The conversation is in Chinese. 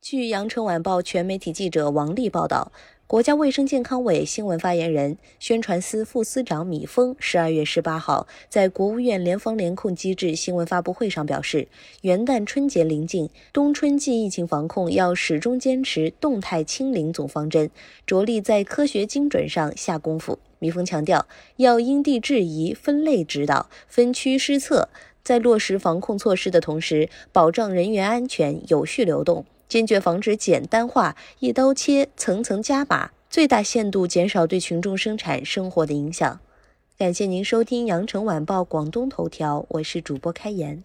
据《羊城晚报》全媒体记者王丽报道，国家卫生健康委新闻发言人、宣传司副司长米峰十二月十八号在国务院联防联控机制新闻发布会上表示，元旦春节临近，冬春季疫情防控要始终坚持动态清零总方针，着力在科学精准上下功夫。米峰强调，要因地制宜、分类指导、分区施策，在落实防控措施的同时，保障人员安全、有序流动。坚决防止简单化、一刀切、层层加码，最大限度减少对群众生产生活的影响。感谢您收听羊城晚报广东头条，我是主播开言。